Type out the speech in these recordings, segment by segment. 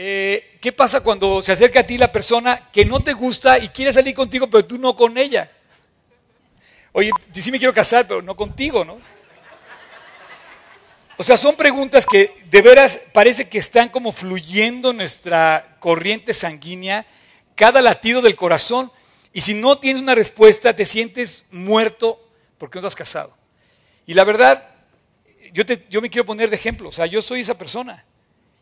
Eh, ¿Qué pasa cuando se acerca a ti la persona que no te gusta y quiere salir contigo, pero tú no con ella? Oye, sí me quiero casar, pero no contigo, ¿no? O sea, son preguntas que de veras parece que están como fluyendo en nuestra corriente sanguínea, cada latido del corazón. Y si no tienes una respuesta, te sientes muerto porque no estás casado. Y la verdad, yo, yo me quiero poner de ejemplo. O sea, yo soy esa persona.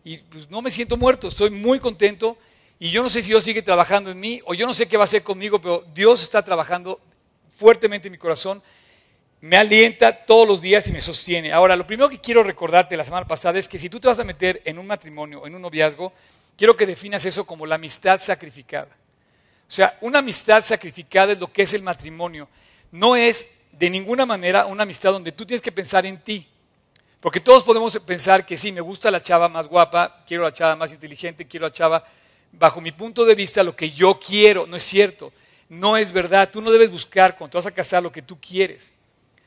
Y pues no me siento muerto, estoy muy contento. Y yo no sé si Dios sigue trabajando en mí o yo no sé qué va a hacer conmigo, pero Dios está trabajando fuertemente en mi corazón me alienta todos los días y me sostiene. Ahora, lo primero que quiero recordarte la semana pasada es que si tú te vas a meter en un matrimonio, en un noviazgo, quiero que definas eso como la amistad sacrificada. O sea, una amistad sacrificada es lo que es el matrimonio. No es de ninguna manera una amistad donde tú tienes que pensar en ti. Porque todos podemos pensar que sí, me gusta la chava más guapa, quiero la chava más inteligente, quiero la chava, bajo mi punto de vista, lo que yo quiero. No es cierto. No es verdad. Tú no debes buscar cuando te vas a casar lo que tú quieres.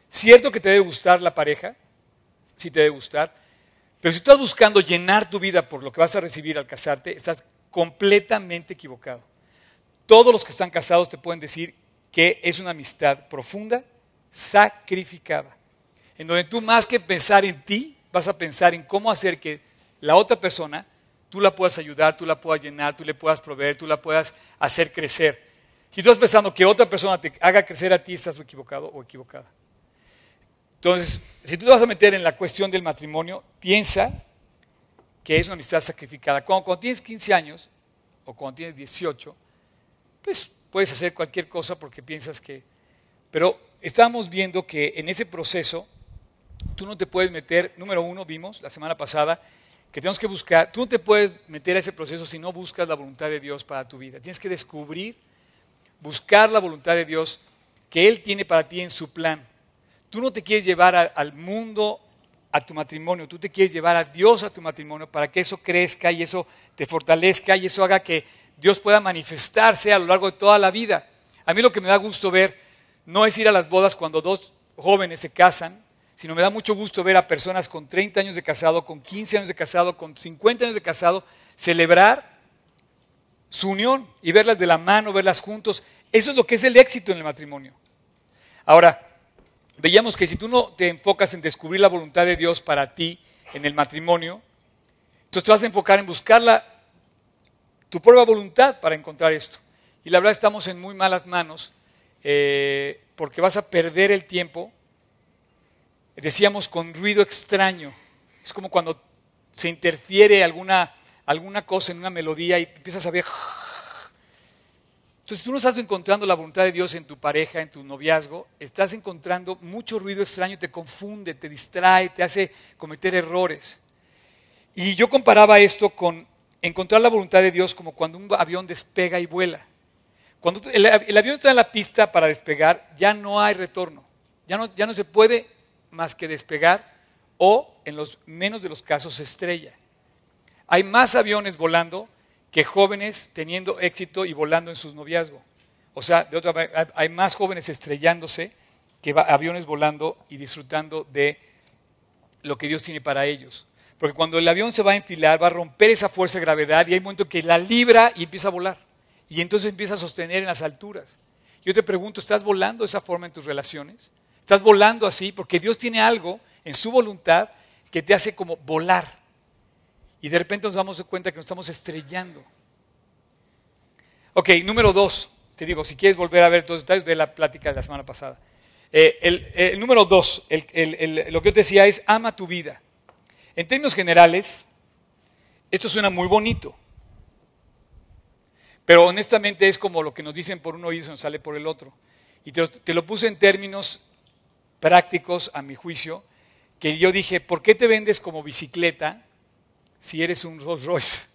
Cierto que te debe gustar la pareja, sí te debe gustar, pero si estás buscando llenar tu vida por lo que vas a recibir al casarte, estás completamente equivocado. Todos los que están casados te pueden decir que es una amistad profunda, sacrificada, en donde tú más que pensar en ti, vas a pensar en cómo hacer que la otra persona, tú la puedas ayudar, tú la puedas llenar, tú le puedas proveer, tú la puedas hacer crecer. Si tú estás pensando que otra persona te haga crecer a ti, estás equivocado o equivocada. Entonces, si tú te vas a meter en la cuestión del matrimonio, piensa que es una amistad sacrificada. Cuando, tienes 15 años o cuando tienes 18, pues puedes hacer cualquier cosa porque piensas que... Pero estamos viendo que en ese proceso tú no te puedes meter, número uno, vimos la semana pasada, que tenemos que buscar, tú no te puedes meter a ese proceso si no buscas la voluntad de Dios para tu vida. Tienes que descubrir, buscar la voluntad de Dios que Él tiene para ti en su plan. Tú no te quieres llevar al mundo a tu matrimonio, tú te quieres llevar a Dios a tu matrimonio para que eso crezca y eso te fortalezca y eso haga que Dios pueda manifestarse a lo largo de toda la vida. A mí lo que me da gusto ver no es ir a las bodas cuando dos jóvenes se casan, sino me da mucho gusto ver a personas con 30 años de casado, con 15 años de casado, con 50 años de casado, celebrar su unión y verlas de la mano, verlas juntos. Eso es lo que es el éxito en el matrimonio. Ahora, veíamos que si tú no te enfocas en descubrir la voluntad de Dios para ti en el matrimonio, entonces te vas a enfocar en buscar tu propia voluntad para encontrar esto. Y la verdad estamos en muy malas manos eh, porque vas a perder el tiempo, decíamos, con ruido extraño. Es como cuando se interfiere alguna, alguna cosa en una melodía y empiezas a ver entonces, tú no estás encontrando la voluntad de Dios en tu pareja, en tu noviazgo, estás encontrando mucho ruido extraño, te confunde, te distrae, te hace cometer errores. Y yo comparaba esto con encontrar la voluntad de Dios como cuando un avión despega y vuela. Cuando el, avión está en la pista para despegar, ya no hay retorno. Ya no, ya no se puede más que despegar o, en los menos de los casos, se estrella. Hay más aviones volando que jóvenes teniendo éxito y volando en sus noviazgos. O sea, de otra manera, hay más jóvenes estrellándose que aviones volando y disfrutando de lo que Dios tiene para ellos. Porque cuando el avión se va a enfilar, va a romper esa fuerza de gravedad y hay un momento que la libra y empieza a volar. Y entonces empieza a sostener en las alturas. Yo te pregunto, ¿estás volando de esa forma en tus relaciones? ¿Estás volando así? Porque Dios tiene algo en su voluntad que te hace como volar. Y de repente nos damos cuenta que nos estamos estrellando. Ok, número dos. Te digo, si quieres volver a ver todos los detalles, ve la plática de la semana pasada. Eh, el, número dos, lo que yo te decía es, ama tu vida. En términos generales, esto suena muy bonito. Pero honestamente es como lo que nos dicen por un oído y se nos sale por el otro. Y te lo puse en términos prácticos, a mi juicio, que yo dije, ¿por qué te vendes como bicicleta si eres un Rolls Royce.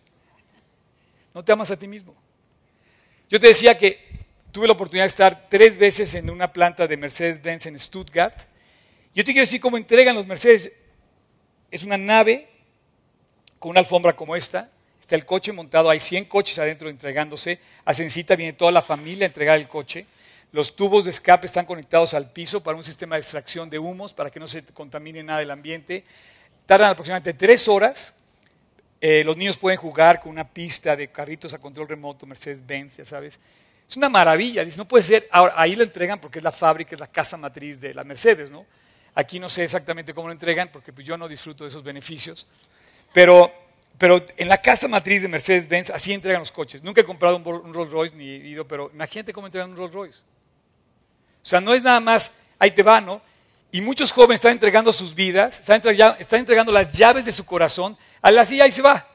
No te amas a ti mismo. Yo te decía que tuve la oportunidad de estar tres veces en una planta de Mercedes-Benz en Stuttgart. Yo te quiero decir cómo entregan los Mercedes. Es una nave con una alfombra como esta. Está el coche montado, hay 100 coches adentro entregándose. A Cencita viene toda la familia a entregar el coche. Los tubos de escape están conectados al piso para un sistema de extracción de humos, para que no se contamine nada el ambiente. Tardan aproximadamente tres horas Eh, los niños pueden jugar con una pista de carritos a control remoto, Mercedes-Benz, ya sabes. Es una maravilla. Dice, no puede ser. Ahí lo entregan porque es la fábrica, es la casa matriz de la Mercedes, ¿no? Aquí no sé exactamente cómo lo entregan porque pues, yo no disfruto de esos beneficios. Pero, pero en la casa matriz de Mercedes-Benz así entregan los coches. Nunca he comprado un, un Rolls Royce ni ido, pero imagínate cómo entregan un Rolls Royce. O sea, no es nada más, ahí te va, ¿no? Y muchos jóvenes están entregando sus vidas, están entregando, las llaves de su corazón, a la silla y se va.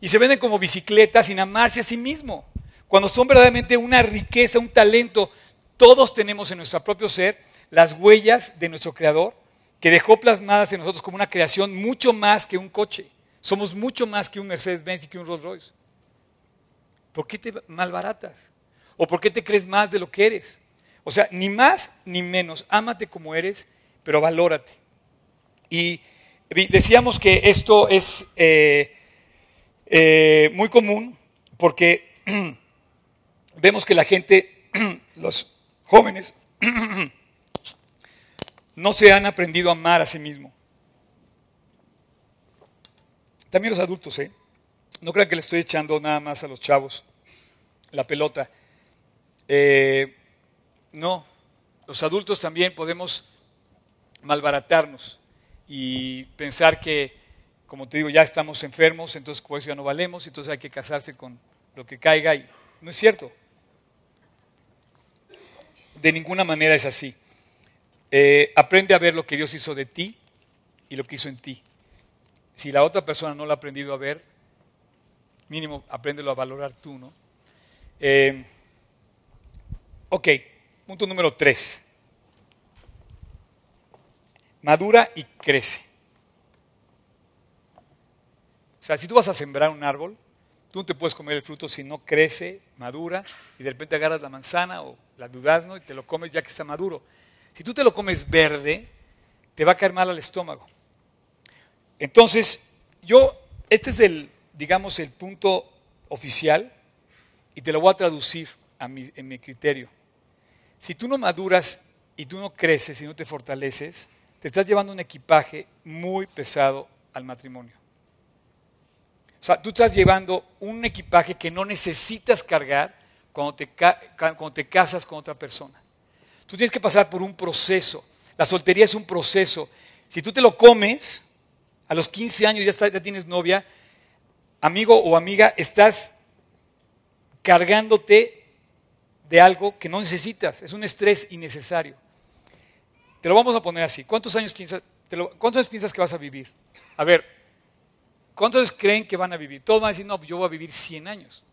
Y se venden como bicicletas sin amarse a sí mismo. Cuando son verdaderamente una riqueza, un talento, todos tenemos en nuestro propio ser las huellas de nuestro Creador, que dejó plasmadas en nosotros como una creación mucho más que un coche. Somos mucho más que un Mercedes-Benz y que un Rolls-Royce. ¿Por qué te malbaratas? ¿O por qué te crees más de lo que eres? O sea, ni más ni menos. Ámate como eres, pero valórate. Y decíamos que esto es eh, eh, muy común porque vemos que la gente, los jóvenes, no se han aprendido a amar a sí mismo. También los adultos, ¿eh? No crean que le estoy echando nada más a los chavos la pelota. Eh, no, los adultos también podemos malbaratarnos y pensar que, como te digo, ya estamos enfermos, entonces por eso ya no valemos, entonces hay que casarse con lo que caiga. Y no es cierto. De ninguna manera es así. Eh, aprende a ver lo que Dios hizo de ti y lo que hizo en ti. Si la otra persona no lo ha aprendido a ver, mínimo apréndelo a valorar tú, ¿no? Eh, ok, punto número tres. Madura y crece. O sea, si tú vas a sembrar un árbol, tú no te puedes comer el fruto si no crece, madura, y de repente agarras la manzana o la durazno y te lo comes ya que está maduro. Si tú te lo comes verde, te va a caer mal al estómago. Entonces, yo, este es el, digamos, el punto oficial y te lo voy a traducir en mi criterio. Si tú no maduras y tú no creces y no te fortaleces, te estás llevando un equipaje muy pesado al matrimonio. O sea, tú estás llevando un equipaje que no necesitas cargar cuando te, casas con otra persona. Tú tienes que pasar por un proceso. La soltería es un proceso. Si tú te lo comes, a los 15 años ya, ya tienes novia, amigo o amiga, estás cargándote de algo que no necesitas. Es un estrés innecesario. Te lo vamos a poner así. ¿Cuántos años piensas, ¿cuántos años piensas que vas a vivir? A ver, ¿cuántos creen que van a vivir? Todos van a decir, no, yo voy a vivir 100 años.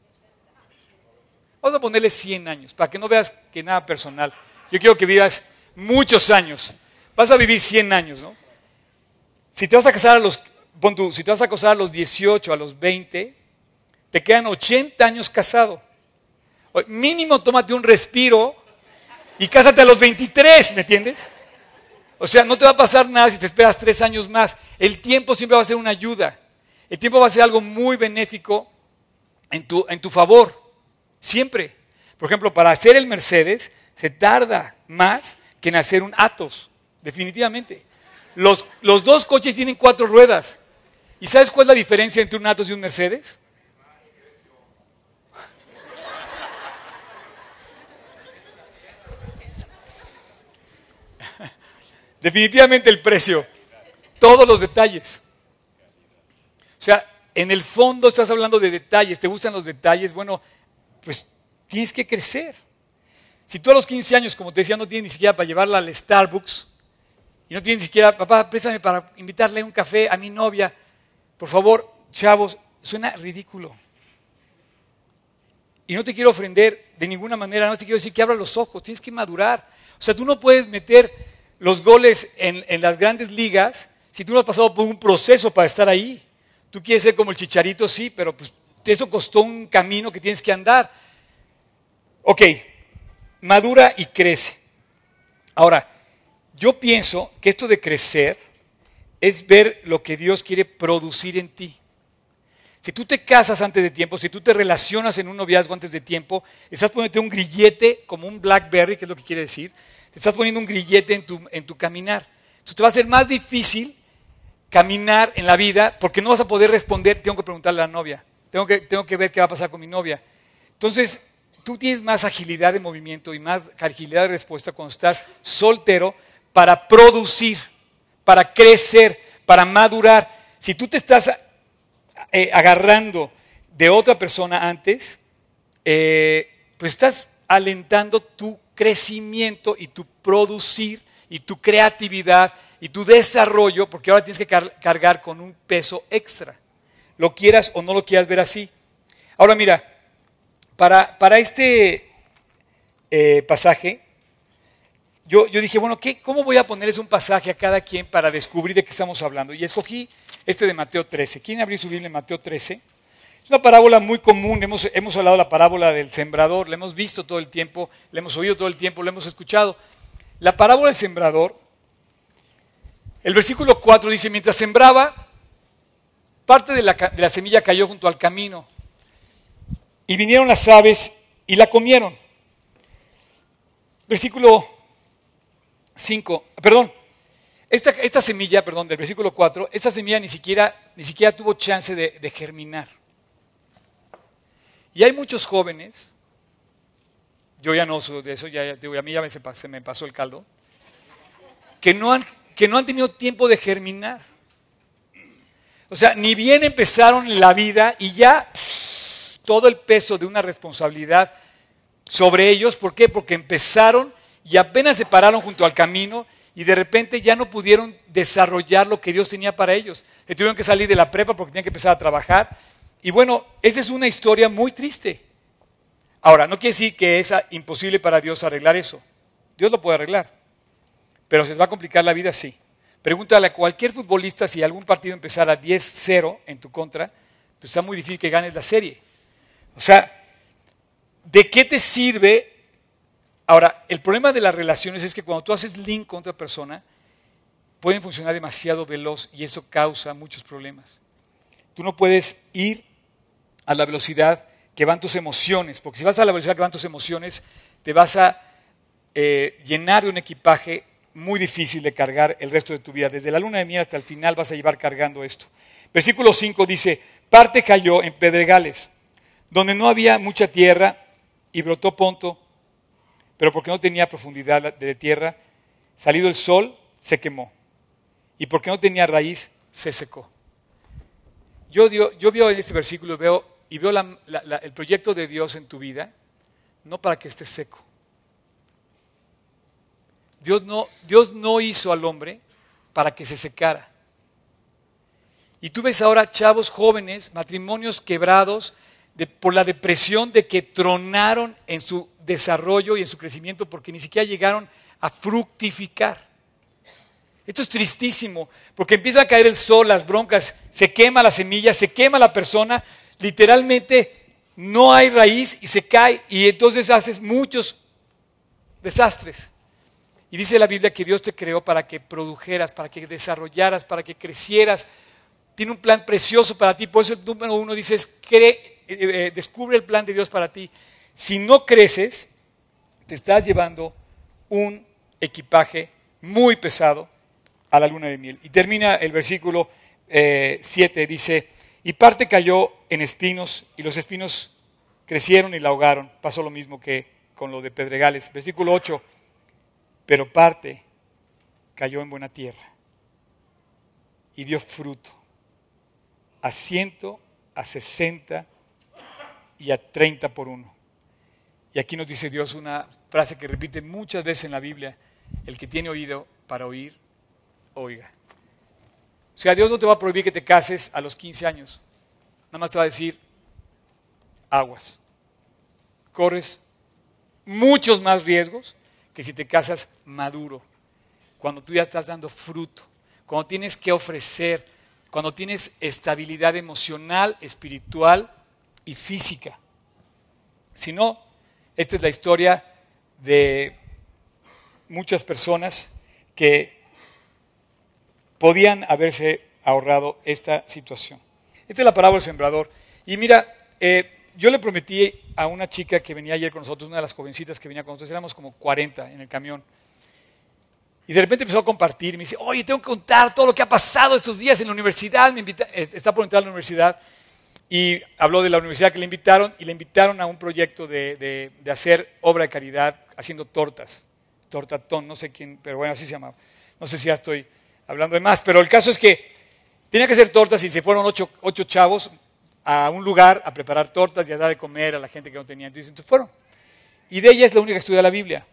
Vamos a ponerle 100 años, para que no veas que nada personal. Yo quiero que vivas muchos años. Vas a vivir 100 años, ¿no? Si te vas a casar a los, si te vas a casar a los 18, a los 20, te quedan 80 años casado. Mínimo tómate un respiro y cásate a los 23, ¿me entiendes? O sea, no te va a pasar nada si te esperas tres años más. El tiempo siempre va a ser una ayuda. El tiempo va a ser algo muy benéfico en tu, en tu favor. Siempre. Por ejemplo, para hacer el Mercedes se tarda más que en hacer un Atos. Definitivamente. Los, los dos coches tienen cuatro ruedas. ¿Y sabes cuál es la diferencia entre un Atos y un Mercedes? Definitivamente el precio. Todos los detalles. O sea, en el fondo estás hablando de detalles, te gustan los detalles, bueno, pues tienes que crecer. Si tú a los 15 años, como te decía, no tienes ni siquiera para llevarla al Starbucks, y no tienes ni siquiera, papá, préstame para invitarle un café a mi novia, por favor, chavos, suena ridículo. Y no te quiero ofender de ninguna manera, no te quiero decir que abra los ojos, tienes que madurar. O sea, tú no puedes meter los goles en, las grandes ligas si tú no has pasado por un proceso para estar ahí. Tú quieres ser como el chicharito, sí, pero pues eso costó un camino que tienes que andar. Ok, madura y crece. Ahora, yo pienso que esto de crecer es ver lo que Dios quiere producir en ti. Si tú te casas antes de tiempo, si tú te relacionas en un noviazgo antes de tiempo, estás poniendo un grillete como un Blackberry, que es lo que quiere decir, estás poniendo un grillete en tu, caminar. Entonces te va a ser más difícil caminar en la vida porque no vas a poder responder, tengo que preguntarle a la novia, tengo que, tengo que ver qué va a pasar con mi novia. Entonces, tú tienes más agilidad de movimiento y más agilidad de respuesta cuando estás soltero para producir, para crecer, para madurar. Si tú te estás eh, agarrando de otra persona antes, eh, pues estás alentando tu crecimiento y tu producir y tu creatividad y tu desarrollo, porque ahora tienes que cargar con un peso extra. Lo quieras o no lo quieras ver así. Ahora mira, para, para este eh, pasaje, yo, yo, dije, bueno, ¿qué, ¿cómo voy a ponerles un pasaje a cada quien para descubrir de qué estamos hablando? Y escogí este de Mateo 13. ¿Quién abrió su Biblia en Mateo 13? Es una parábola muy común, hemos, hablado de la parábola del sembrador, la hemos visto todo el tiempo, la hemos oído todo el tiempo, la hemos escuchado. La parábola del sembrador, el versículo 4 dice, mientras sembraba, parte de la, semilla cayó junto al camino y vinieron las aves y la comieron. Versículo 5, perdón, esta, semilla, perdón, del versículo 4, esta semilla ni siquiera, ni siquiera tuvo chance de germinar. Y hay muchos jóvenes yo ya no soy de eso, ya, a mí ya se me pasó el caldo, que no, han, que no han tenido tiempo de germinar. O sea, ni bien empezaron la vida y ya todo el peso de una responsabilidad sobre ellos. ¿Por qué? Porque empezaron y apenas se pararon junto al camino y de repente ya no pudieron desarrollar lo que Dios tenía para ellos. Se tuvieron que salir de la prepa porque tenían que empezar a trabajar. Y bueno, esa es una historia muy triste. Ahora, no quiere decir que es imposible para Dios arreglar eso. Dios lo puede arreglar. Pero se va a complicar la vida, sí. Pregúntale a cualquier futbolista si algún partido empezara 10-0 en tu contra, pues está muy difícil que ganes la serie. O sea, ¿de qué te sirve? Ahora, el problema de las relaciones es que cuando tú haces link con otra persona, pueden funcionar demasiado veloz y eso causa muchos problemas. Tú no puedes ir a la velocidad que van tus emociones, porque si vas a la velocidad que van tus emociones, te vas a eh, llenar de un equipaje muy difícil de cargar el resto de tu vida. Desde la luna de miel hasta el final vas a llevar cargando esto. Versículo 5 dice, parte cayó en pedregales, donde no había mucha tierra y brotó ponto, pero porque no tenía profundidad de tierra, salido el sol, se quemó. Y porque no tenía raíz, se secó. Yo, yo veo en este versículo, veo y veo el proyecto de Dios en tu vida, no para que estés seco. Dios no, Dios no hizo al hombre para que se secara. Y tú ves ahora chavos jóvenes, matrimonios quebrados por la depresión de que tronaron en su desarrollo y en su crecimiento porque ni siquiera llegaron a fructificar. Esto es tristísimo, porque empieza a caer el sol, las broncas, se quema la semilla, se quema la persona, literalmente no hay raíz y se cae y entonces haces muchos desastres. Y dice la Biblia que Dios te creó para que produjeras, para que desarrollaras, para que crecieras. Tiene un plan precioso para ti. Por eso número uno dice, cree, eh, eh, descubre el plan de Dios para ti. Si no creces, te estás llevando un equipaje muy pesado a la luna de miel. Y termina el versículo 7, eh, dice, y parte cayó en espinos y los espinos crecieron y la ahogaron. Pasó lo mismo que con lo de Pedregales. Versículo 8. Pero parte cayó en buena tierra y dio fruto a ciento, a sesenta y a treinta por uno. Y aquí nos dice Dios una frase que repite muchas veces en la Biblia, el que tiene oído para oír, oiga. O sea, Dios no te va a prohibir que te cases a los 15 años. Nada más te va a decir, aguas. Corres muchos más riesgos que si te casas maduro. Cuando tú ya estás dando fruto. Cuando tienes que ofrecer. Cuando tienes estabilidad emocional, espiritual y física. Si no, esta es la historia de muchas personas que podían haberse ahorrado esta situación. Esta es la parábola del sembrador. Y mira, eh, yo le prometí a una chica que venía ayer con nosotros, una de las jovencitas que venía con nosotros, éramos como 40 en el camión. Y de repente empezó a compartir, me dice, oye, tengo que contar todo lo que ha pasado estos días en la universidad, me invita, está por entrar a la universidad, y habló de la universidad que le invitaron, y le invitaron a un proyecto de, de hacer obra de caridad haciendo tortas, tortatón, no sé quién, pero bueno, así se llamaba. No sé si ya estoy hablando de más, pero el caso es que tenía que hacer tortas y se fueron ocho, ocho chavos a un lugar a preparar tortas y a dar de comer a la gente que no tenía. Entonces, entonces fueron. Y de ella es la única que estudia la Biblia.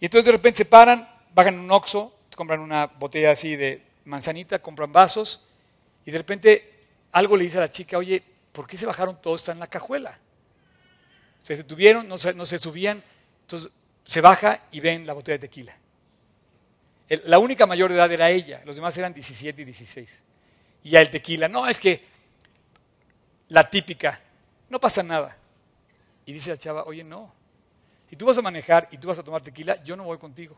Y entonces de repente se paran, bajan un oxo, compran una botella así de manzanita, compran vasos, y de repente algo le dice a la chica, oye, ¿por qué se bajaron todos? En la cajuela. Se detuvieron, no se, no se subían, entonces se baja y ven la botella de tequila. La única mayor de edad era ella, los demás eran 17 y 16. Y el tequila, no, es que la típica, no pasa nada. Y dice la chava, oye, no, si tú vas a manejar y tú vas a tomar tequila, yo no voy contigo,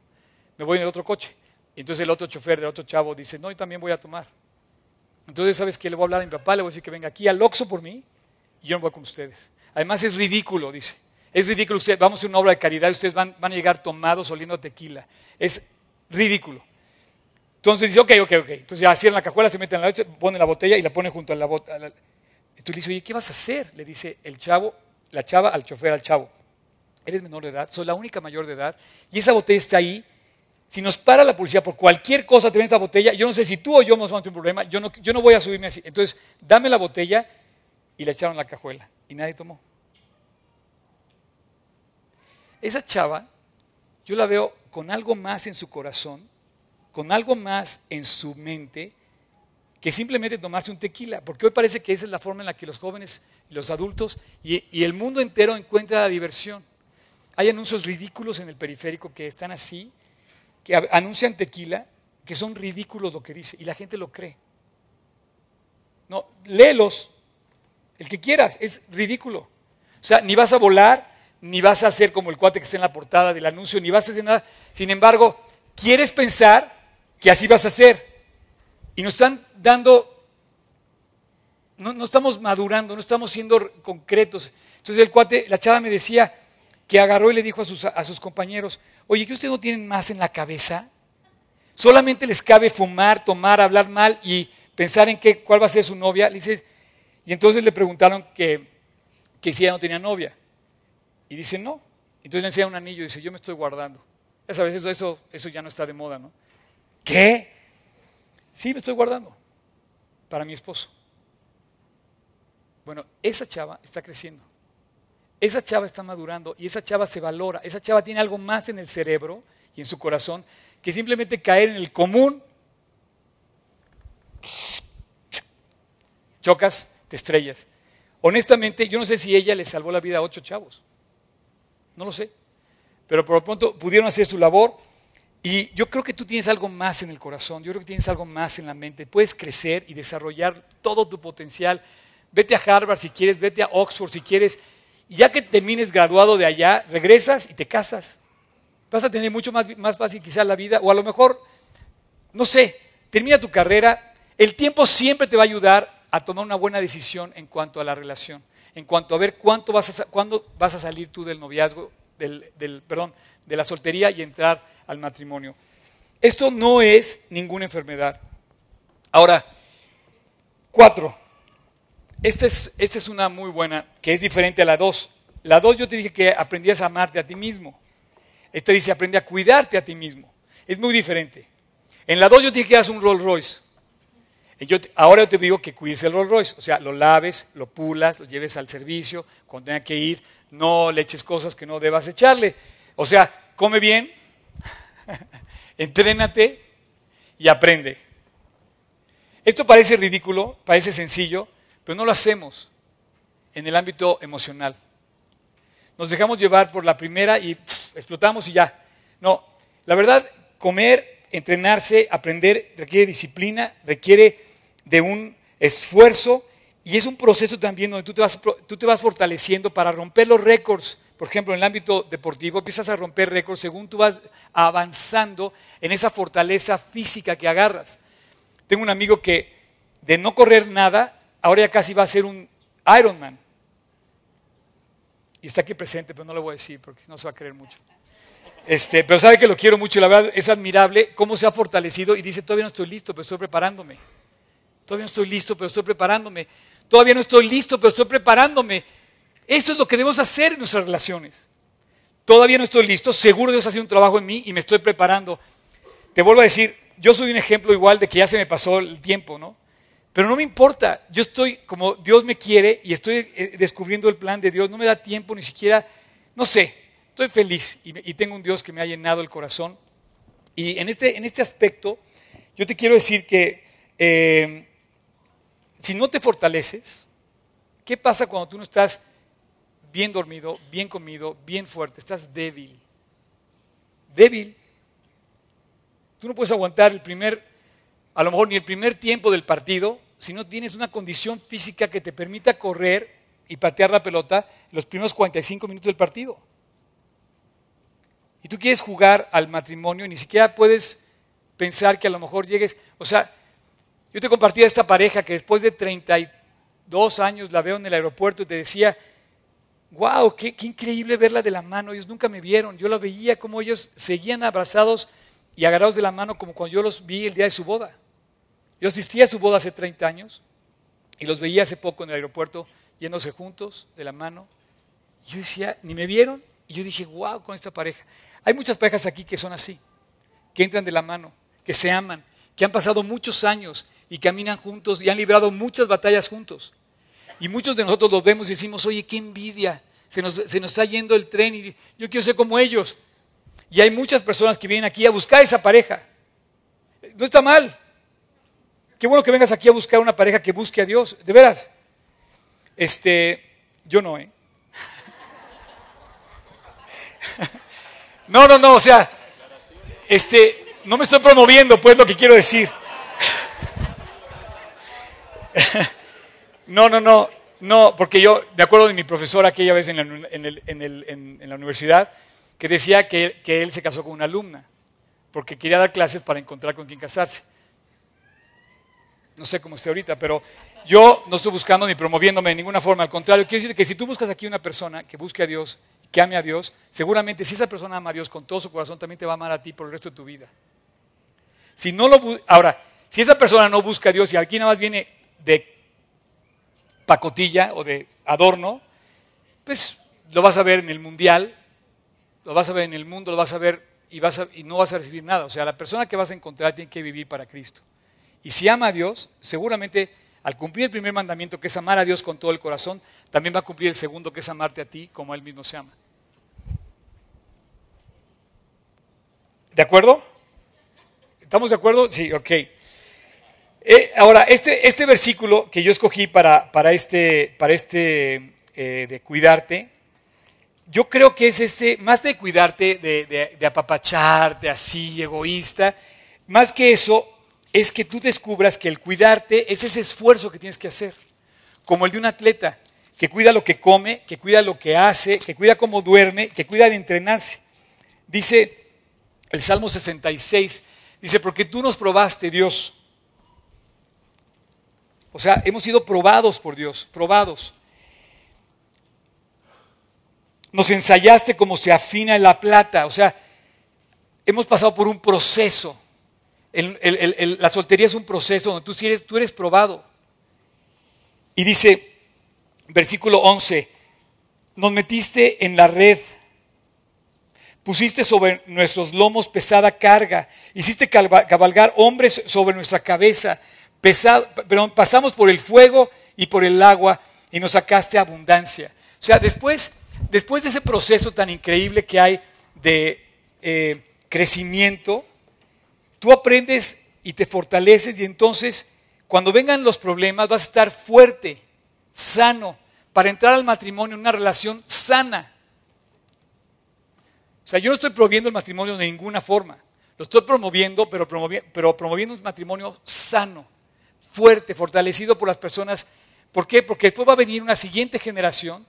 me voy en el otro coche. Y entonces el otro chofer del otro chavo dice, no, yo también voy a tomar. Entonces, ¿sabes qué? Le voy a hablar a mi papá, le voy a decir que venga aquí al Oxxo por mí y yo no voy con ustedes. Además es ridículo, dice. Es ridículo, ustedes, vamos a una obra de caridad y ustedes van, van a llegar tomados oliendo tequila. Es ridículo. Entonces dice, ok, ok, ok. Entonces ya cierran la cajuela, se meten en la leche, ponen la botella y la ponen junto a la botella. Entonces le dice, oye, ¿qué vas a hacer? Le dice el chavo, la chava al chofer, al chavo. Eres menor de edad, soy la única mayor de edad y esa botella está ahí. Si nos para la policía por cualquier cosa, te ven esta botella, yo no sé si tú o yo nos vamos a tener un problema, yo no, yo no voy a subirme así. Entonces, dame la botella y la echaron a la cajuela y nadie tomó. Esa chava, yo la veo con algo más en su corazón, con algo más en su mente, que simplemente tomarse un tequila, porque hoy parece que esa es la forma en la que los jóvenes, los adultos y, el mundo entero encuentra la diversión. Hay anuncios ridículos en el periférico que están así, que anuncian tequila, que son ridículos lo que dice, y la gente lo cree. No, léelos, el que quieras, es ridículo. O sea, ni vas a volar, ni vas a hacer como el cuate que está en la portada del anuncio, ni vas a hacer nada. Sin embargo, quieres pensar que así vas a hacer. Y nos están dando, no, estamos madurando, no estamos siendo concretos. Entonces el cuate, la chava me decía que agarró y le dijo a sus, a sus compañeros, oye, que ustedes no tienen más en la cabeza. Solamente les cabe fumar, tomar, hablar mal y pensar en qué, cuál va a ser su novia. y entonces le preguntaron que, que si ella no tenía novia. Y dice, no. Entonces le enseña un anillo y dice, yo me estoy guardando. Ya sabes, eso, eso, eso ya no está de moda, ¿no? ¿Qué? Sí, me estoy guardando para mi esposo. Bueno, esa chava está creciendo. Esa chava está madurando y esa chava se valora. Esa chava tiene algo más en el cerebro y en su corazón que simplemente caer en el común. Chocas, te estrellas. Honestamente, yo no sé si ella le salvó la vida a ocho chavos. No lo sé. Pero por lo pronto pudieron hacer su labor. Y yo creo que tú tienes algo más en el corazón, yo creo que tienes algo más en la mente. Puedes crecer y desarrollar todo tu potencial. Vete a Harvard si quieres, vete a Oxford si quieres. Y ya que termines graduado de allá, regresas y te casas. Vas a tener mucho más, más fácil quizás la vida. O a lo mejor, no sé, termina tu carrera. El tiempo siempre te va a ayudar a tomar una buena decisión en cuanto a la relación en cuanto a ver cuánto vas a, cuándo vas a salir tú del noviazgo, del, perdón, de la soltería y entrar al matrimonio. Esto no es ninguna enfermedad. Ahora, cuatro. Esta es, esta es una muy buena, que es diferente a la dos. La dos yo te dije que aprendías a amarte a ti mismo. Esta dice aprende a cuidarte a ti mismo. Es muy diferente. En la dos yo te dije que eras un Rolls Royce. Yo ahora te digo que cuides el Rolls Royce, o sea, lo laves, lo pulas, lo lleves al servicio, cuando tenga que ir, no le eches cosas que no debas echarle. O sea, come bien, entrénate y aprende. Esto parece ridículo, parece sencillo, pero no lo hacemos en el ámbito emocional. Nos dejamos llevar por la primera y explotamos y ya. No, la verdad, comer, entrenarse, aprender requiere disciplina, requiere de un esfuerzo y es un proceso también donde tú te, vas, tú te vas fortaleciendo para romper los récords. Por ejemplo, en el ámbito deportivo empiezas a romper récords según tú vas avanzando en esa fortaleza física que agarras. Tengo un amigo que de no correr nada, ahora ya casi va a ser un Ironman. Y está aquí presente, pero no lo voy a decir porque no se va a creer mucho. Este, pero sabe que lo quiero mucho y la verdad es admirable cómo se ha fortalecido y dice, todavía no estoy listo, pero estoy preparándome. Todavía no estoy listo, pero estoy preparándome. Todavía no estoy listo, pero estoy preparándome. Eso es lo que debemos hacer en nuestras relaciones. Todavía no estoy listo, seguro Dios ha hecho un trabajo en mí y me estoy preparando. Te vuelvo a decir, yo soy un ejemplo igual de que ya se me pasó el tiempo, ¿no? Pero no me importa, yo estoy como Dios me quiere y estoy eh, descubriendo el plan de Dios, no me da tiempo ni siquiera, no sé, estoy feliz y, tengo un Dios que me ha llenado el corazón. Y en este, en este aspecto, yo te quiero decir que eh, si no te fortaleces, ¿qué pasa cuando tú no estás bien dormido, bien comido, bien fuerte? Estás débil. Débil. Tú no puedes aguantar el primer, a lo mejor ni el primer tiempo del partido si no tienes una condición física que te permita correr y patear la pelota los primeros 45 minutos del partido. Y tú quieres jugar al matrimonio y ni siquiera puedes pensar que a lo mejor llegues, o sea, yo te compartía esta pareja que después de 32 años la veo en el aeropuerto y te decía, wow, qué, increíble verla de la mano, ellos nunca me vieron, yo la veía como ellos seguían abrazados y agarrados de la mano como cuando yo los vi el día de su boda. Yo asistí a su boda hace 30 años y los veía hace poco en el aeropuerto yéndose juntos de la mano. Yo decía, ni me vieron. Y yo dije, wow, con esta pareja. Hay muchas parejas aquí que son así, que entran de la mano, que se aman, que han pasado muchos años y caminan juntos y han librado muchas batallas juntos. Y muchos de nosotros los vemos y decimos, oye, qué envidia, se nos, se nos está yendo el tren y yo quiero ser como ellos. Y hay muchas personas que vienen aquí a buscar esa pareja. No está mal, Qué bueno que vengas aquí a buscar una pareja que busque a Dios, de veras. Este, yo no, ¿eh? No, no, no, o sea, este, no me estoy promoviendo, pues lo que quiero decir. No, no, no, no, porque yo me acuerdo de mi profesor aquella vez en la, en la universidad que decía que, que él se casó con una alumna, porque quería dar clases para encontrar con quién casarse. No sé cómo esté ahorita, pero yo no estoy buscando ni promoviéndome de ninguna forma. Al contrario, quiero decir que si tú buscas aquí una persona que busque a Dios, que ame a Dios, seguramente si esa persona ama a Dios con todo su corazón, también te va a amar a ti por el resto de tu vida. Si no lo ahora, si esa persona no busca a Dios y aquí nada más viene de pacotilla o de adorno, pues lo vas a ver en el mundial, lo vas a ver en el mundo, lo vas a ver y, vas y no vas a recibir nada. O sea, la persona que vas a encontrar tiene que vivir para Cristo. Y si ama a Dios, seguramente al cumplir el primer mandamiento, que es amar a Dios con todo el corazón, también va a cumplir el segundo, que es amarte a ti como Él mismo se ama. ¿De acuerdo? ¿Estamos de acuerdo? Sí, ok. Eh, ahora, este, este, versículo que yo escogí para, para este, para este eh, de cuidarte, yo creo que es este, más de cuidarte, de, de, de apapacharte así, egoísta, más que eso, es que tú descubras que el cuidarte es ese esfuerzo que tienes que hacer, como el de un atleta, que cuida lo que come, que cuida lo que hace, que cuida cómo duerme, que cuida de entrenarse. Dice el Salmo 66, dice, porque tú nos probaste, Dios. O sea, hemos sido probados por Dios, probados. Nos ensayaste como se afina la plata, o sea, hemos pasado por un proceso la soltería es un proceso donde tú eres, tú eres probado. Y dice, versículo 11, nos metiste en la red, pusiste sobre nuestros lomos pesada carga, hiciste cabalgar hombres sobre nuestra cabeza, pesado, perdón, pasamos por el fuego y por el agua y nos sacaste abundancia. O sea, después, después de ese proceso tan increíble que hay de eh, crecimiento, tú aprendes y te fortaleces y entonces cuando vengan los problemas vas a estar fuerte, sano, para entrar al matrimonio en una relación sana. O sea, yo no estoy promoviendo el matrimonio de ninguna forma. Lo estoy promoviendo, pero, pero promoviendo un matrimonio sano, fuerte, fortalecido por las personas. ¿Por qué? Porque después va a venir una siguiente generación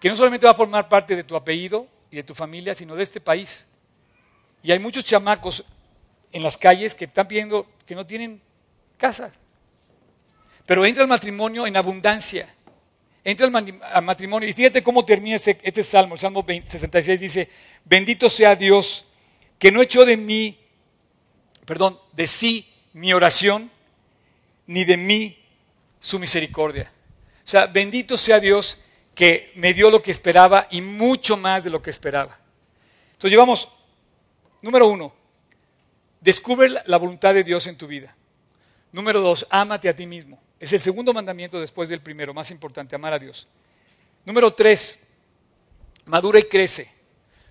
que no solamente va a formar parte de tu apellido y de tu familia, sino de este país. Y hay muchos chamacos en las calles que están pidiendo que no tienen casa. Pero entra el matrimonio en abundancia. Entra el matrimonio. Y fíjate cómo termina este, este salmo. El salmo 66 dice, bendito sea Dios que no echó de mí, perdón, de sí mi oración, ni de mí su misericordia. O sea, bendito sea Dios que me dio lo que esperaba y mucho más de lo que esperaba. Entonces llevamos, número uno, descubre la voluntad de Dios en tu vida. Número dos, ámate a ti mismo. Es el segundo mandamiento después del primero, más importante, amar a Dios. Número tres, madura y crece.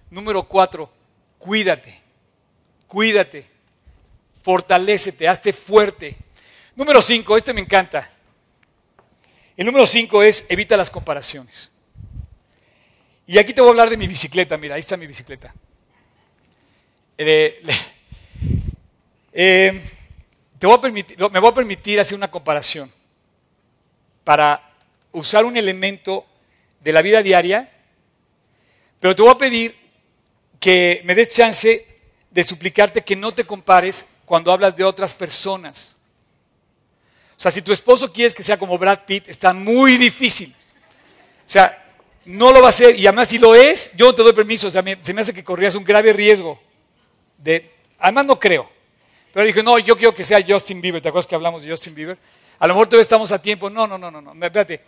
Número cuatro, cuídate, cuídate, fortalécete, hazte fuerte. Número cinco, este me encanta. El número cinco es evita las comparaciones. Y aquí te voy a hablar de mi bicicleta, mira, ahí está mi bicicleta. Eh, eh, te voy a permitir, me voy a permitir hacer una comparación para usar un elemento de la vida diaria, pero te voy a pedir que me des chance de suplicarte que no te compares cuando hablas de otras personas. O sea, si tu esposo quieres que sea como Brad Pitt, está muy difícil. O sea, no lo va a hacer. Y además, si lo es, yo no te doy permiso. O sea, se me hace que corrías un grave riesgo. De, además, no creo. Pero dije, no, yo quiero que sea Justin Bieber. ¿Te acuerdas que hablamos de Justin Bieber? A lo mejor todavía estamos a tiempo. No, no, no, no, no. Espérate.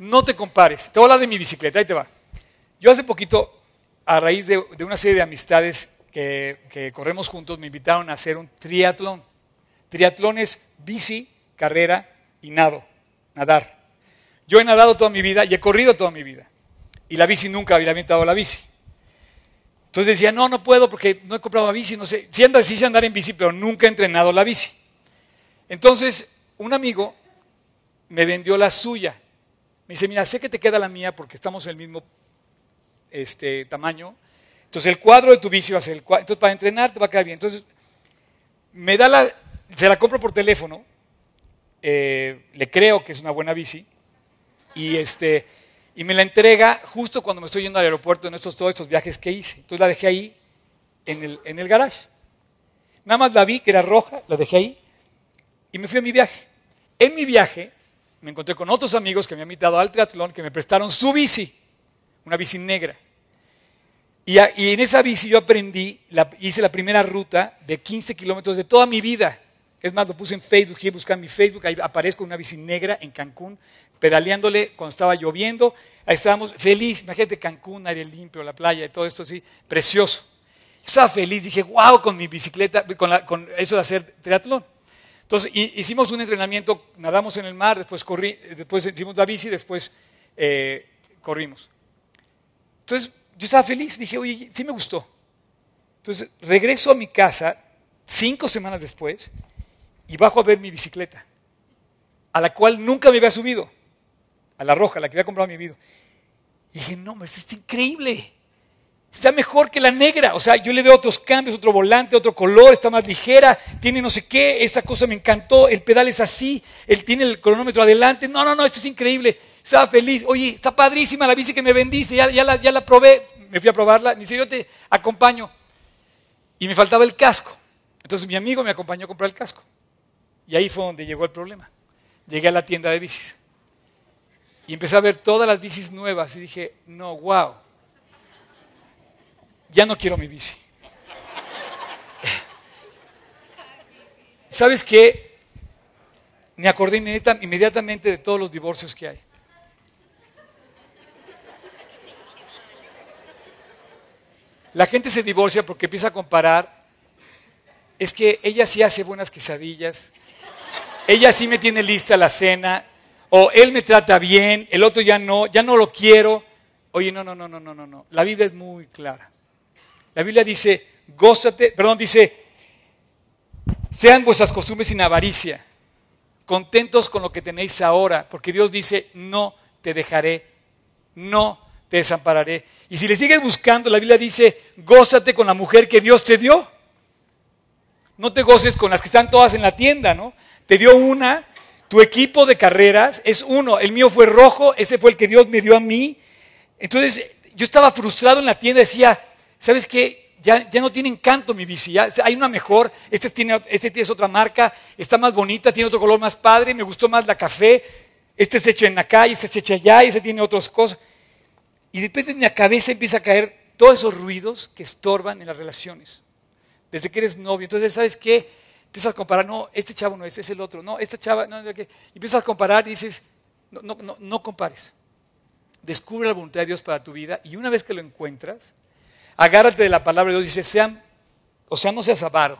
No te compares. Te voy a hablar de mi bicicleta. Ahí te va. Yo hace poquito, a raíz de, una serie de amistades que, que corremos juntos, me invitaron a hacer un triatlón. Triatlón es bici, carrera y nado, nadar. Yo he nadado toda mi vida y he corrido toda mi vida. Y la bici nunca había aventado la bici. Entonces decía, no, no puedo porque no he comprado la bici, no sé. Sí, anda, sí sé andar en bici, pero nunca he entrenado la bici. Entonces, un amigo me vendió la suya. Me dice, mira, sé que te queda la mía porque estamos en el mismo este, tamaño. Entonces, el cuadro de tu bici va a ser el cuadro. Entonces, para entrenar te va a quedar bien. Entonces, me da la, se la compro por teléfono eh, le creo que es una buena bici, y, este, y me la entrega justo cuando me estoy yendo al aeropuerto en estos, todos estos viajes que hice. Entonces la dejé ahí en el, en el garage. Nada más la vi, que era roja, la dejé ahí, y me fui a mi viaje. En mi viaje me encontré con otros amigos que me han invitado al triatlón que me prestaron su bici, una bici negra. Y, y en esa bici yo aprendí, la, hice la primera ruta de 15 kilómetros de toda mi vida. Es más, lo puse en Facebook, y buscar mi Facebook, ahí aparezco una bici negra en Cancún, pedaleándole cuando estaba lloviendo. Ahí estábamos feliz, imagínate Cancún, aire limpio, la playa y todo esto así, precioso. Estaba feliz, dije, wow, con mi bicicleta, con, eso de hacer triatlón. Entonces hicimos un entrenamiento, nadamos en el mar, después, corrí, después hicimos la bici, después eh, corrimos. Entonces yo estaba feliz, dije, oye, sí me gustó. Entonces regreso a mi casa cinco semanas después y bajo a ver mi bicicleta, a la cual nunca me había subido, a la roja, la que había comprado mi vida. Y dije, no, esto está increíble. Está mejor que la negra. O sea, yo le veo otros cambios, otro volante, otro color, está más ligera, tiene no sé qué, esa cosa me encantó, el pedal es así, él tiene el cronómetro adelante. No, no, no, esto es increíble. Estaba feliz. Oye, está padrísima la bici que me vendiste, ya, ya, la, ya la probé. Me fui a probarla, me dice, yo te acompaño. Y me faltaba el casco. Entonces mi amigo me acompañó a comprar el casco. Y ahí fue donde llegó el problema. Llegué a la tienda de bicis. Y empecé a ver todas las bicis nuevas y dije, no, wow, ya no quiero mi bici. ¿Sabes qué? Me acordé inmediatamente de todos los divorcios que hay. La gente se divorcia porque empieza a comparar. Es que ella sí hace buenas quesadillas, ella sí me tiene lista la cena, o él me trata bien, el otro ya no, ya no lo quiero. Oye, no, no, no, no, no, no, no. La Biblia es muy clara. La Biblia dice, gózate, perdón, dice, sean vuestras costumbres sin avaricia, contentos con lo que tenéis ahora, porque Dios dice, no te dejaré, no te desampararé. Y si le sigues buscando, la Biblia dice, gózate con la mujer que Dios te dio. No te goces con las que están todas en la tienda, ¿no? Te dio una, tu equipo de carreras es uno, el mío fue rojo, ese fue el que Dios me dio a mí. Entonces yo estaba frustrado en la tienda, decía, ¿sabes qué? Ya, ya no tiene encanto mi bici, hay una mejor, este tiene, este es otra marca, está más bonita, tiene otro color más padre, me gustó más la café, este se echa en acá y este se echa allá y ese tiene otras cosas. Y de repente en mi cabeza empieza a caer todos esos ruidos que estorban en las relaciones. desde que eres novio. Entonces, ¿sabes qué? Empiezas a comparar, no, este chavo no es, es el otro, no, esta chava, no, no, empiezas a comparar y dices, no, no, no, no compares. Descubre la voluntad de Dios para tu vida y una vez que lo encuentras, agárrate de la palabra de Dios y dice, sean, o sea, no seas avaro.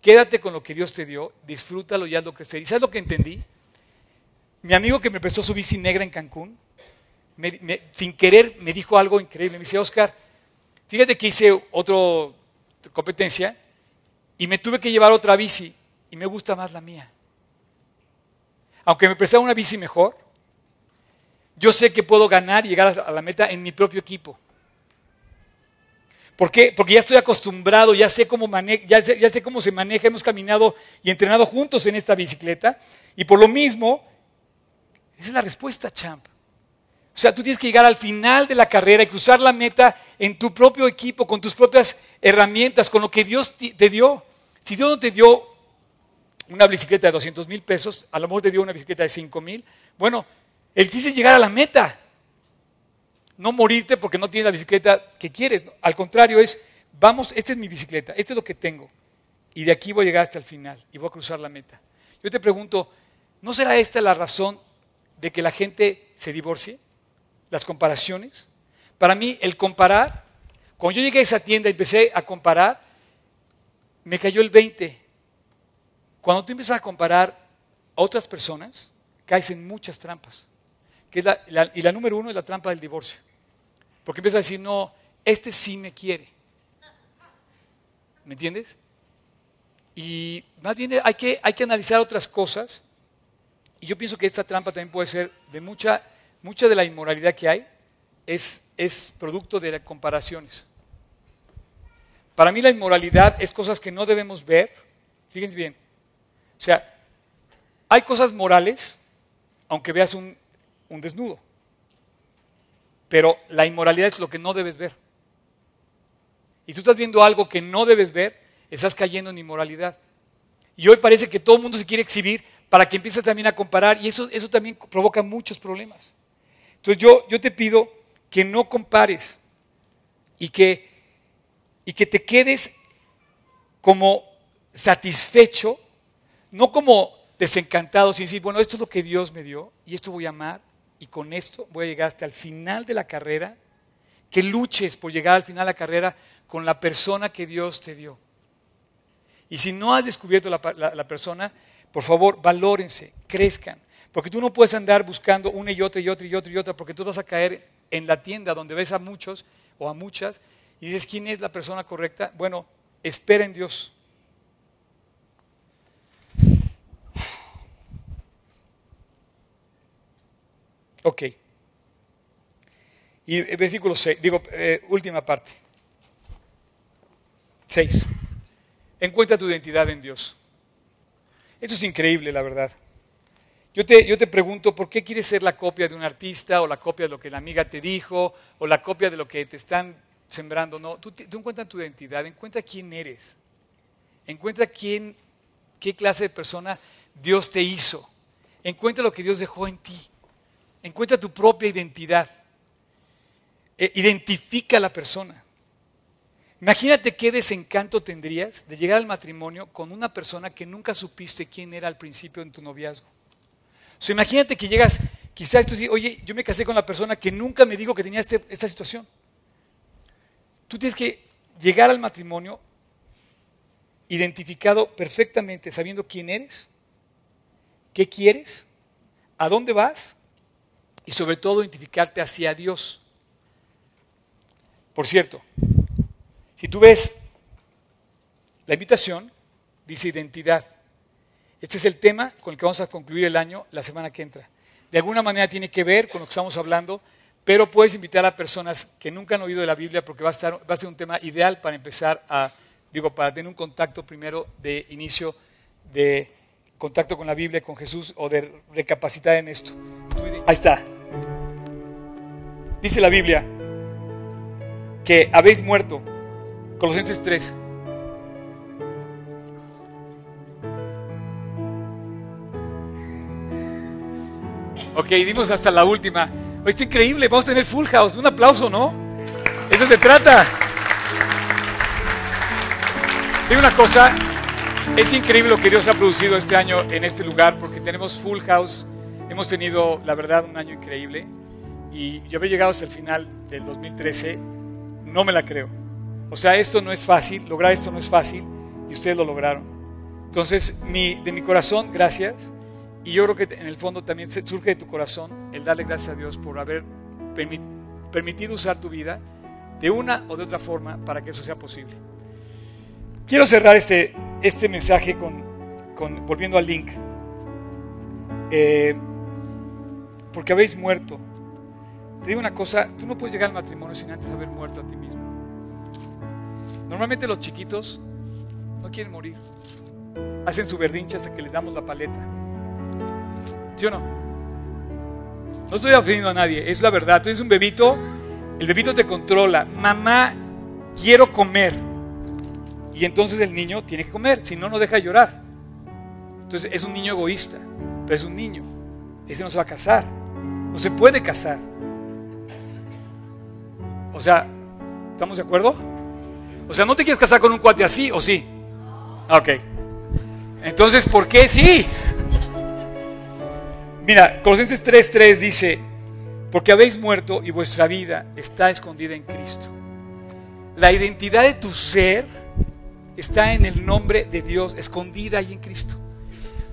Quédate con lo que Dios te dio, disfrútalo y hazlo crecer. ¿Y sabes lo que entendí? Mi amigo que me prestó su bici negra en Cancún, sin querer me dijo algo increíble. Me dice, Oscar, fíjate que hice otra competencia y me tuve que llevar otra bici y me gusta más la mía. Aunque me prestara una bici mejor, yo sé que puedo ganar y llegar a la meta en mi propio equipo. ¿Por qué? Porque ya estoy acostumbrado, ya sé, cómo ya, ya sé cómo se maneja, hemos caminado y entrenado juntos en esta bicicleta y por lo mismo, esa es la respuesta, champ. O sea, tú tienes que llegar al final de la carrera y cruzar la meta en tu propio equipo, con tus propias herramientas, con lo que Dios te dio. Si Dios no te dio una bicicleta de 200 mil pesos, a lo mejor te dio una bicicleta de 5 mil, bueno, el chiste es llegar a la meta. No morirte porque no tienes la bicicleta que quieres. Al contrario, es, vamos, esta es mi bicicleta, este es lo que tengo. Y de aquí voy a llegar hasta el final y voy a cruzar la meta. Yo te pregunto, ¿no será esta la razón de que la gente se divorcie? Las comparaciones. Para mí, el comparar, cuando yo llegué a esa tienda y empecé a comparar, me cayó el 20. Cuando tú empiezas a comparar a otras personas, caes en muchas trampas. Que y la número uno es la trampa del divorcio. Porque empiezas a decir, no, este sí me quiere. ¿Me entiendes? Y más bien hay que, hay que analizar otras cosas. Y yo pienso que esta trampa también puede ser de mucha mucha de la inmoralidad que hay es, producto de comparaciones. Para mí la inmoralidad es cosas que no debemos ver. Fíjense bien. O sea, hay cosas morales, aunque veas un, un desnudo. Pero la inmoralidad es lo que no debes ver. Y tú estás viendo algo que no debes ver, estás cayendo en inmoralidad. Y hoy parece que todo el mundo se quiere exhibir para que empieces también a comparar y eso, eso también provoca muchos problemas. Entonces yo, yo te pido que no compares y que, y que te quedes como satisfecho, no como desencantado, sin decir, bueno, esto es lo que Dios me dio y esto voy a amar y con esto voy a llegar hasta el final de la carrera, que luches por llegar al final de la carrera con la persona que Dios te dio. Y si no has descubierto la, la persona, por favor, valórense, crezcan. Porque tú no puedes andar buscando una y otra y otra y otra y otra, porque tú vas a caer en la tienda donde ves a muchos o a muchas y dices, ¿quién es la persona correcta? Bueno, espera en Dios. Ok. Y el versículo 6, digo, eh, última parte. 6. Encuentra tu identidad en Dios. Eso es increíble, la verdad. Yo te, pregunto, ¿por qué quieres ser la copia de un artista o la copia de lo que la amiga te dijo o la copia de lo que te están sembrando? No, tú, tú encuentras tu identidad, encuentra quién eres, encuentra quién, qué clase de persona Dios te hizo, encuentra lo que Dios dejó en ti, encuentra tu propia identidad, e, identifica a la persona. Imagínate qué desencanto tendrías de llegar al matrimonio con una persona que nunca supiste quién era al principio en tu noviazgo imagínate que llegas, quizás tú dices, oye, yo me casé con la persona que nunca me dijo que tenía este, esta situación. Tú tienes que llegar al matrimonio identificado perfectamente, sabiendo quién eres, qué quieres, a dónde vas y sobre todo identificarte hacia Dios. Por cierto, si tú ves la invitación, dice identidad. Este es el tema con el que vamos a concluir el año la semana que entra. De alguna manera tiene que ver con lo que estamos hablando, pero puedes invitar a personas que nunca han oído de la Biblia porque va a, estar, va a ser un tema ideal para empezar a, digo, para tener un contacto primero de inicio de contacto con la Biblia, con Jesús o de recapacitar en esto. Ahí está. Dice la Biblia que habéis muerto. Colosenses 3. Ok, dimos hasta la última. Hoy está increíble, vamos a tener full house. Un aplauso, ¿no? Eso se trata. Digo una cosa, es increíble lo que Dios ha producido este año en este lugar porque tenemos full house. Hemos tenido, la verdad, un año increíble y yo había llegado hasta el final del 2013. No me la creo. O sea, esto no es fácil, lograr esto no es fácil y ustedes lo lograron. Entonces, mi, de mi corazón, gracias. Y yo creo que en el fondo también surge de tu corazón el darle gracias a Dios por haber permitido usar tu vida de una o de otra forma para que eso sea posible. Quiero cerrar este, este mensaje con, volviendo al link. Eh, porque habéis muerto. Te digo una cosa, tú no puedes llegar al matrimonio sin antes haber muerto a ti mismo. Normalmente los chiquitos no quieren morir. Hacen su berrinche hasta que les damos la paleta. ¿Sí o no? No estoy ofendiendo a nadie, es la verdad. Tú eres un bebito, el bebito te controla. Mamá, quiero comer. Y entonces el niño tiene que comer, si no, no deja de llorar. Entonces es un niño egoísta, pero es un niño. Ese no se va a casar. No se puede casar. O sea, ¿estamos de acuerdo? O sea, ¿no te quieres casar con un cuate así o sí? Ok. Entonces, ¿por qué sí? Mira, Colosenses 3:3 dice, porque habéis muerto y vuestra vida está escondida en Cristo. La identidad de tu ser está en el nombre de Dios, escondida ahí en Cristo.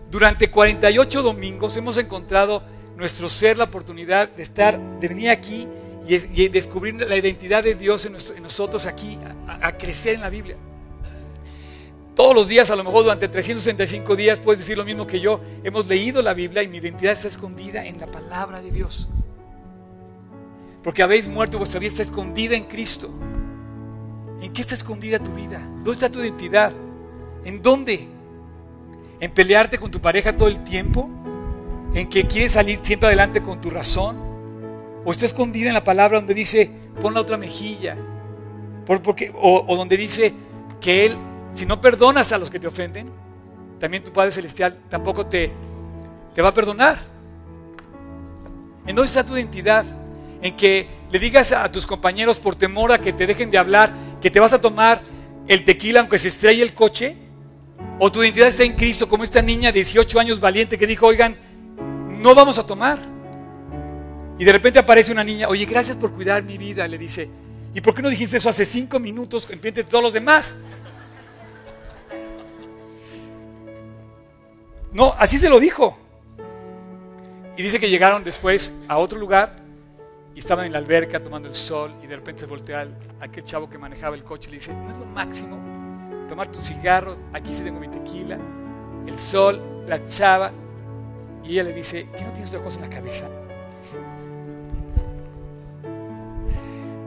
Durante 48 domingos hemos encontrado nuestro ser la oportunidad de estar, de venir aquí y, descubrir la identidad de Dios en, nosotros aquí, a crecer en la Biblia. Todos los días, a lo mejor durante 365 días, puedes decir lo mismo que yo. Hemos leído la Biblia y mi identidad está escondida en la palabra de Dios. Porque habéis muerto, vuestra vida está escondida en Cristo. ¿En qué está escondida tu vida? ¿Dónde está tu identidad? ¿En dónde? ¿En pelearte con tu pareja todo el tiempo? ¿En que quieres salir siempre adelante con tu razón? ¿O está escondida en la palabra donde dice, pon la otra mejilla? porque, o, o donde dice que Él si no perdonas a los que te ofenden, también tu Padre Celestial tampoco te, te va a perdonar. ¿En dónde está tu identidad? En que le digas a tus compañeros por temor a que te dejen de hablar que te vas a tomar el tequila aunque se estrelle el coche. O tu identidad está en Cristo, como esta niña de 18 años valiente que dijo, oigan, no vamos a tomar. Y de repente aparece una niña, oye, gracias por cuidar mi vida, le dice. ¿Y por qué no dijiste eso hace cinco minutos en frente de todos los demás? No, así se lo dijo. Y dice que llegaron después a otro lugar y estaban en la alberca tomando el sol y de repente se voltea aquel chavo que manejaba el coche y le dice, ¿no es lo máximo tomar tus cigarros? Aquí se tengo mi tequila, el sol, la chava. Y ella le dice, ¿qué no tienes otra cosa en la cabeza?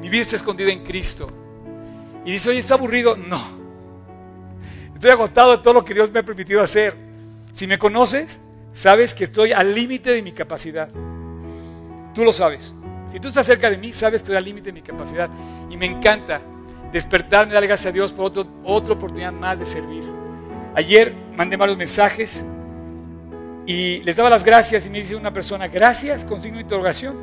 Mi vida está escondida en Cristo. Y dice, oye, ¿está aburrido? No. Estoy agotado de todo lo que Dios me ha permitido hacer. Si me conoces, sabes que estoy al límite de mi capacidad. Tú lo sabes. Si tú estás cerca de mí, sabes que estoy al límite de mi capacidad. Y me encanta despertarme, darle gracias a Dios por otra oportunidad más de servir. Ayer mandé varios mensajes y les daba las gracias y me dice una persona, gracias con signo de interrogación.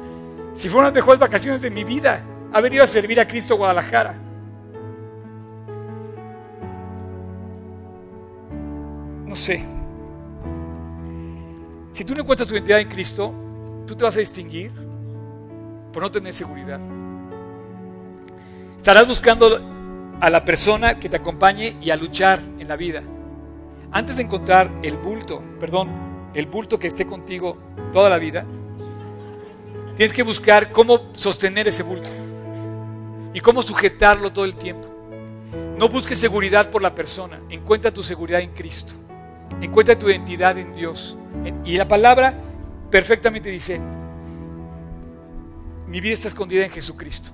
Si fueron las mejores vacaciones de mi vida, haber ido a servir a Cristo Guadalajara. No sé, si tú no encuentras tu identidad en Cristo, tú te vas a distinguir por no tener seguridad. Estarás buscando a la persona que te acompañe y a luchar en la vida. Antes de encontrar el bulto, perdón, el bulto que esté contigo toda la vida, tienes que buscar cómo sostener ese bulto y cómo sujetarlo todo el tiempo. No busques seguridad por la persona, encuentra tu seguridad en Cristo. Encuentra tu identidad en Dios. Y la palabra perfectamente dice, mi vida está escondida en Jesucristo.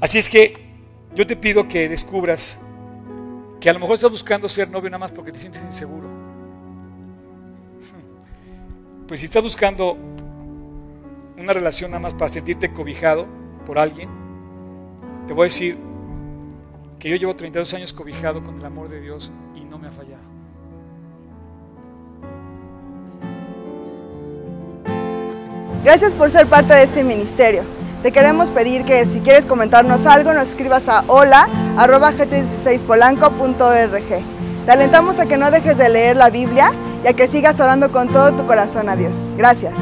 Así es que yo te pido que descubras que a lo mejor estás buscando ser novio nada más porque te sientes inseguro. Pues si estás buscando una relación nada más para sentirte cobijado por alguien, te voy a decir, que yo llevo 32 años cobijado con el amor de Dios y no me ha fallado. Gracias por ser parte de este ministerio. Te queremos pedir que si quieres comentarnos algo, nos escribas a hola.gt16polanco.org. Te alentamos a que no dejes de leer la Biblia y a que sigas orando con todo tu corazón a Dios. Gracias.